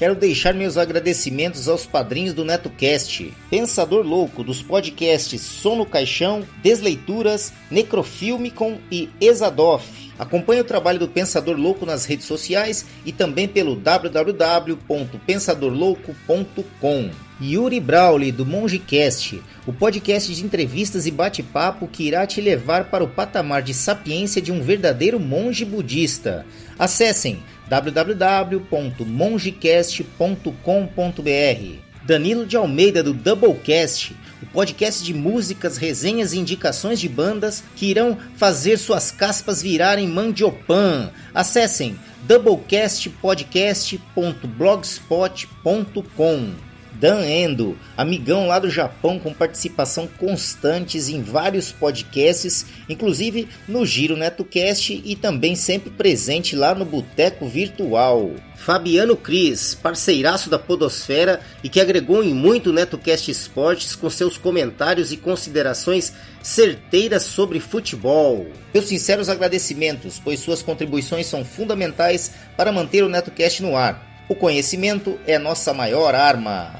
Quero deixar meus agradecimentos aos padrinhos do NetoCast, Pensador Louco dos podcasts Sono Caixão, Desleituras, Necrofilmicon e Exadoff. Acompanhe o trabalho do Pensador Louco nas redes sociais e também pelo www.pensadorlouco.com. Yuri Brawley do MongeCast, o podcast de entrevistas e bate-papo que irá te levar para o patamar de sapiência de um verdadeiro monge budista. Acessem www.mongecast.com.br. Danilo de Almeida do Doublecast, o podcast de músicas, resenhas e indicações de bandas que irão fazer suas caspas virarem mandiopan. Acessem doublecastpodcast.blogspot.com. Dan Endo, amigão lá do Japão com participação constantes em vários podcasts, inclusive no Giro NetoCast e também sempre presente lá no Boteco Virtual. Fabiano Cris, parceiraço da Podosfera e que agregou em muito NetoCast Esportes com seus comentários e considerações certeiras sobre futebol. Meus sinceros agradecimentos, pois suas contribuições são fundamentais para manter o NetoCast no ar. O conhecimento é nossa maior arma.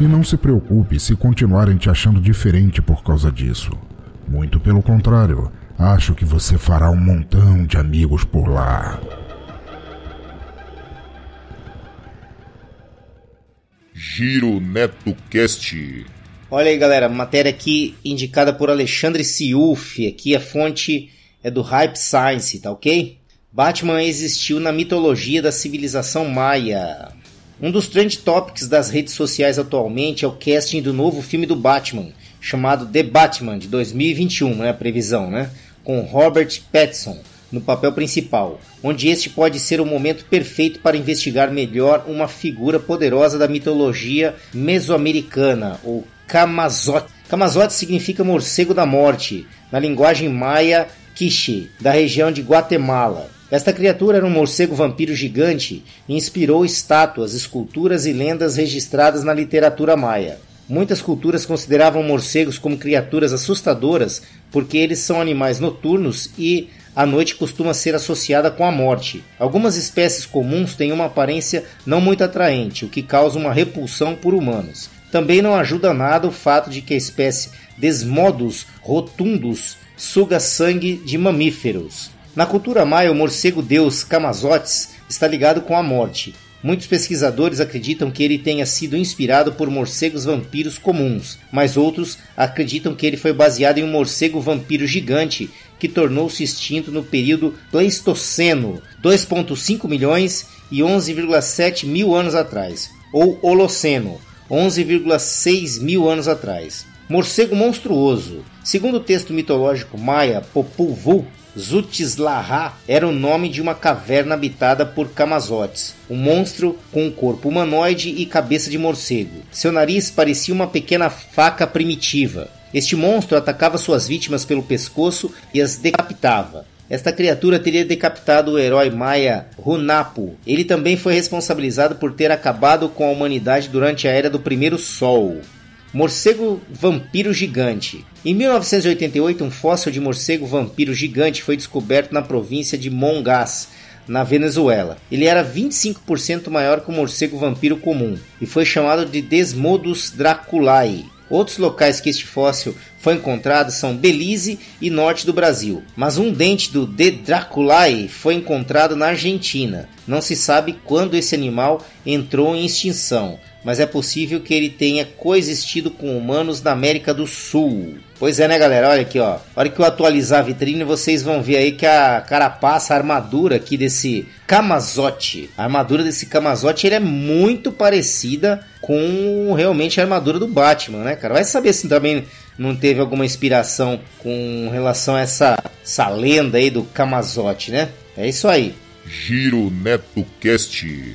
E não se preocupe se continuarem te achando diferente por causa disso. Muito pelo contrário, acho que você fará um montão de amigos por lá. Giro Neto Cast. Olha aí, galera, matéria aqui indicada por Alexandre Siuf. Aqui a fonte é do Hype Science, tá ok? Batman existiu na mitologia da civilização maia. Um dos trend topics das redes sociais atualmente é o casting do novo filme do Batman, chamado The Batman, de 2021, né, a previsão, né? Com Robert Pattinson no papel principal, onde este pode ser o momento perfeito para investigar melhor uma figura poderosa da mitologia mesoamericana, ou Kamazote. Kamazote significa morcego da morte, na linguagem maia Quiche, da região de Guatemala. Esta criatura era um morcego vampiro gigante e inspirou estátuas, esculturas e lendas registradas na literatura maia. Muitas culturas consideravam morcegos como criaturas assustadoras porque eles são animais noturnos e a noite costuma ser associada com a morte. Algumas espécies comuns têm uma aparência não muito atraente, o que causa uma repulsão por humanos. Também não ajuda nada o fato de que a espécie Desmodus rotundus suga sangue de mamíferos. Na cultura maia, o morcego deus Camazotes está ligado com a morte. Muitos pesquisadores acreditam que ele tenha sido inspirado por morcegos vampiros comuns, mas outros acreditam que ele foi baseado em um morcego vampiro gigante que tornou-se extinto no período Pleistoceno, 2,5 milhões e 11,7 mil anos atrás, ou Holoceno, 11,6 mil anos atrás. Morcego monstruoso. Segundo o texto mitológico maia Popul Vuh, Zutislaha era o nome de uma caverna habitada por Camazotes, um monstro com um corpo humanoide e cabeça de morcego. Seu nariz parecia uma pequena faca primitiva. Este monstro atacava suas vítimas pelo pescoço e as decapitava. Esta criatura teria decapitado o herói maia Runapu. Ele também foi responsabilizado por ter acabado com a humanidade durante a Era do Primeiro Sol. Morcego vampiro gigante. Em 1988, um fóssil de morcego vampiro gigante foi descoberto na província de Mongas, na Venezuela. Ele era 25% maior que o morcego vampiro comum e foi chamado de Desmodus draculae. Outros locais que este fóssil foi encontrado são Belize e norte do Brasil, mas um dente do D. draculae foi encontrado na Argentina. Não se sabe quando esse animal entrou em extinção, mas é possível que ele tenha coexistido com humanos na América do Sul. Pois é, né, galera? Olha aqui, ó. A hora que eu atualizar a vitrine, vocês vão ver aí que a carapaça, a armadura aqui desse Camazote, a armadura desse Camazote, ele é muito parecida com realmente a armadura do Batman, né, cara? Vai saber se também não teve alguma inspiração com relação a essa, essa lenda aí do Camazote, né? É isso aí. Giro Neto Cast.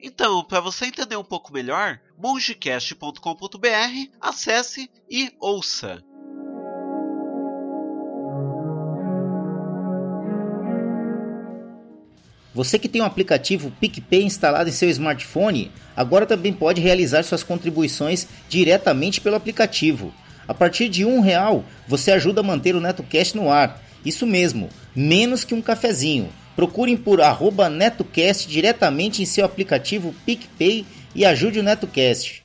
Então, para você entender um pouco melhor, mongecast.com.br, acesse e ouça. Você que tem o um aplicativo PicPay instalado em seu smartphone, agora também pode realizar suas contribuições diretamente pelo aplicativo. A partir de um real, você ajuda a manter o NetoCast no ar. Isso mesmo, menos que um cafezinho. Procurem por arroba NetoCast diretamente em seu aplicativo PicPay e ajude o NetoCast.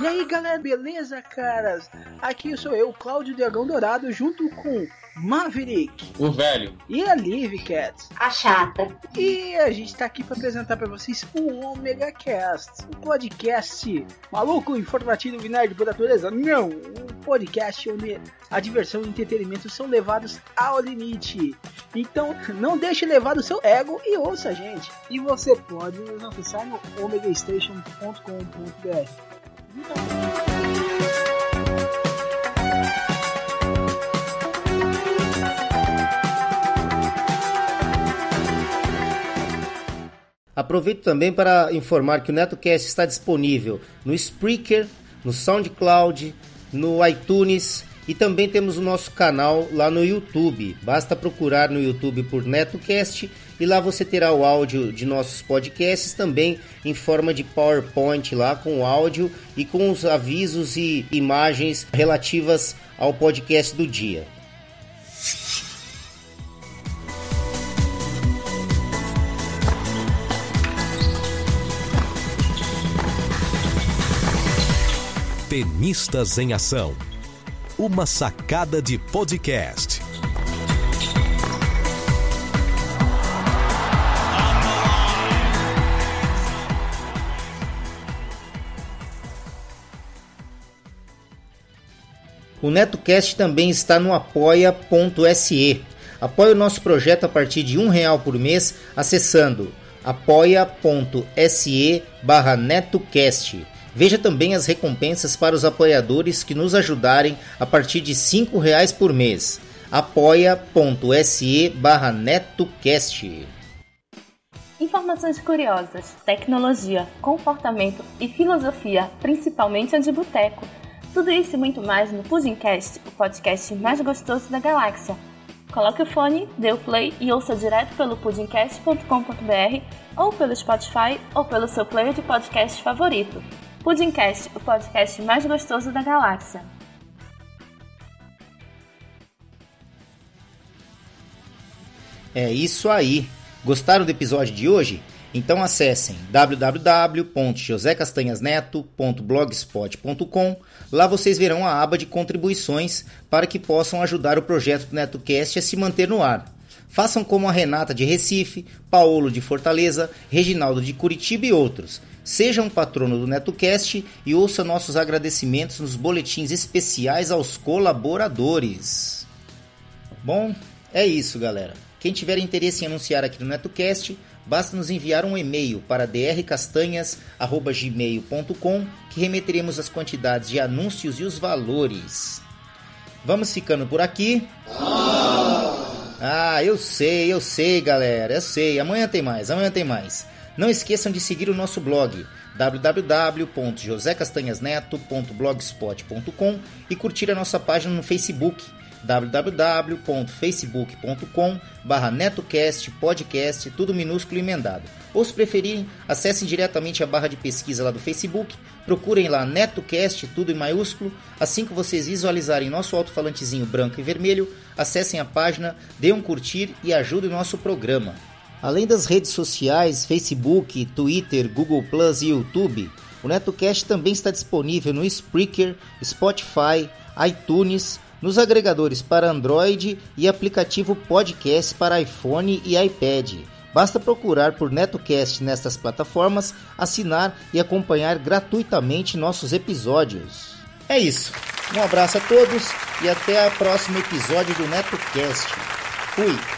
E aí galera, beleza, caras? Aqui sou eu, Cláudio Dragão Dourado, junto com Maverick. O velho. E a Liv Cat. A chata. E a gente tá aqui para apresentar para vocês o Omega Cast, um podcast maluco, informativo e nerd por natureza. Não, podcast onde a diversão e o entretenimento são levados ao limite. Então, não deixe levar o seu ego e ouça a gente. E você pode nos acessar no omegastation.com.br. Aproveito também para informar que o NetoCast está disponível no Spreaker, no SoundCloud, no iTunes e também temos o nosso canal lá no YouTube. Basta procurar no YouTube por NetoCast e lá você terá o áudio de nossos podcasts também em forma de PowerPoint lá com o áudio e com os avisos e imagens relativas ao podcast do dia. Tenistas em Ação. Uma sacada de podcast. O NetoCast também está no apoia.se. Apoie o nosso projeto a partir de um real por mês acessando apoia.se NetoCast. Veja também as recompensas para os apoiadores que nos ajudarem a partir de cinco reais por mês. apoia.se barra NetoCast. Informações curiosas, tecnologia, comportamento e filosofia, principalmente a de boteco tudo isso e muito mais no Pudimcast, o podcast mais gostoso da galáxia. Coloque o fone, dê o play e ouça direto pelo pudimcast.com.br ou pelo Spotify ou pelo seu player de podcast favorito. Pudimcast, o podcast mais gostoso da galáxia. É isso aí. Gostaram do episódio de hoje? Então acessem www.josecastanhasneto.blogspot.com. Lá vocês verão a aba de contribuições para que possam ajudar o projeto do NetoCast a se manter no ar. Façam como a Renata de Recife, Paulo de Fortaleza, Reginaldo de Curitiba e outros. Seja um patrono do NetoCast e ouça nossos agradecimentos nos boletins especiais aos colaboradores. Bom, é isso, galera. Quem tiver interesse em anunciar aqui no NetoCast, basta nos enviar um e-mail para drcastanhas.gmail.com que remeteremos as quantidades de anúncios e os valores. Vamos ficando por aqui. Ah, eu sei, eu sei, galera, eu sei. Amanhã tem mais, amanhã tem mais. Não esqueçam de seguir o nosso blog www.josecastanhasneto.blogspot.com e curtir a nossa página no Facebook www.facebook.com barra netocast podcast, tudo minúsculo e emendado. Ou se preferirem, acessem diretamente a barra de pesquisa lá do Facebook, procurem lá NetoCast, tudo em maiúsculo, assim que vocês visualizarem nosso alto-falantezinho branco e vermelho, acessem a página, dêem um curtir e ajudem nosso programa. Além das redes sociais, Facebook, Twitter, Google Plus e YouTube, o NetoCast também está disponível no Spreaker, Spotify, iTunes, nos agregadores para Android e aplicativo podcast para iPhone e iPad. Basta procurar por NetoCast nestas plataformas, assinar e acompanhar gratuitamente nossos episódios. É isso. Um abraço a todos e até o próximo episódio do NetoCast. Fui!